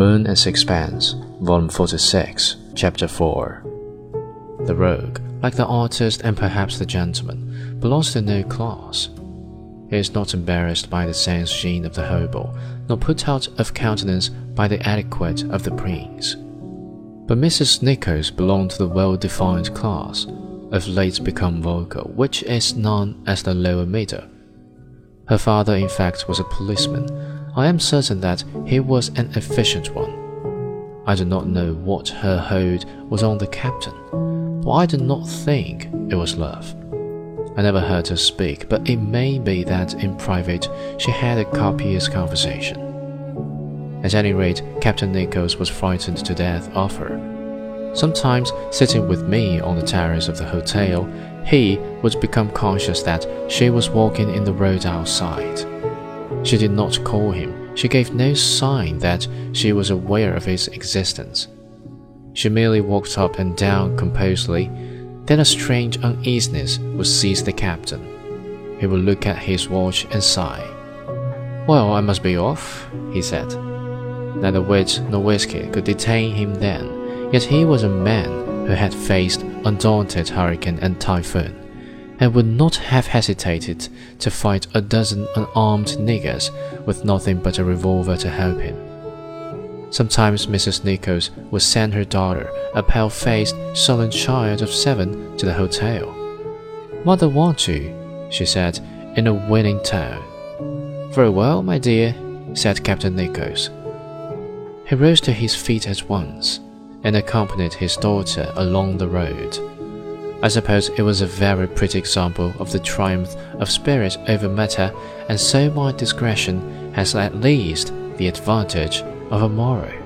Moon and Sixpence, Volume 46, Chapter 4. The rogue, like the artist and perhaps the gentleman, belongs to no class. He is not embarrassed by the sans gene of the hobo, nor put out of countenance by the etiquette of the prince. But Mrs. Nichols belonged to the well-defined class, of late become vulgar, which is known as the lower middle. Her father, in fact, was a policeman. I am certain that he was an efficient one. I do not know what her hold was on the captain, but I do not think it was love. I never heard her speak, but it may be that in private she had a copious conversation. At any rate, Captain Nichols was frightened to death of her. Sometimes, sitting with me on the terrace of the hotel, he would become conscious that she was walking in the road outside. She did not call him, she gave no sign that she was aware of his existence. She merely walked up and down composedly. Then a strange uneasiness would seize the captain. He would look at his watch and sigh. Well, I must be off, he said. Neither wit nor whiskey could detain him then, yet he was a man who had faced undaunted hurricane and typhoon, and would not have hesitated to fight a dozen unarmed niggers with nothing but a revolver to help him. Sometimes Mrs. Nichols would send her daughter, a pale-faced, sullen child of seven, to the hotel. Mother wants you, she said in a winning tone. Very well, my dear, said Captain Nichols. He rose to his feet at once and accompanied his daughter along the road. I suppose it was a very pretty example of the triumph of spirit over matter, and so my discretion has at least the advantage of a morrow.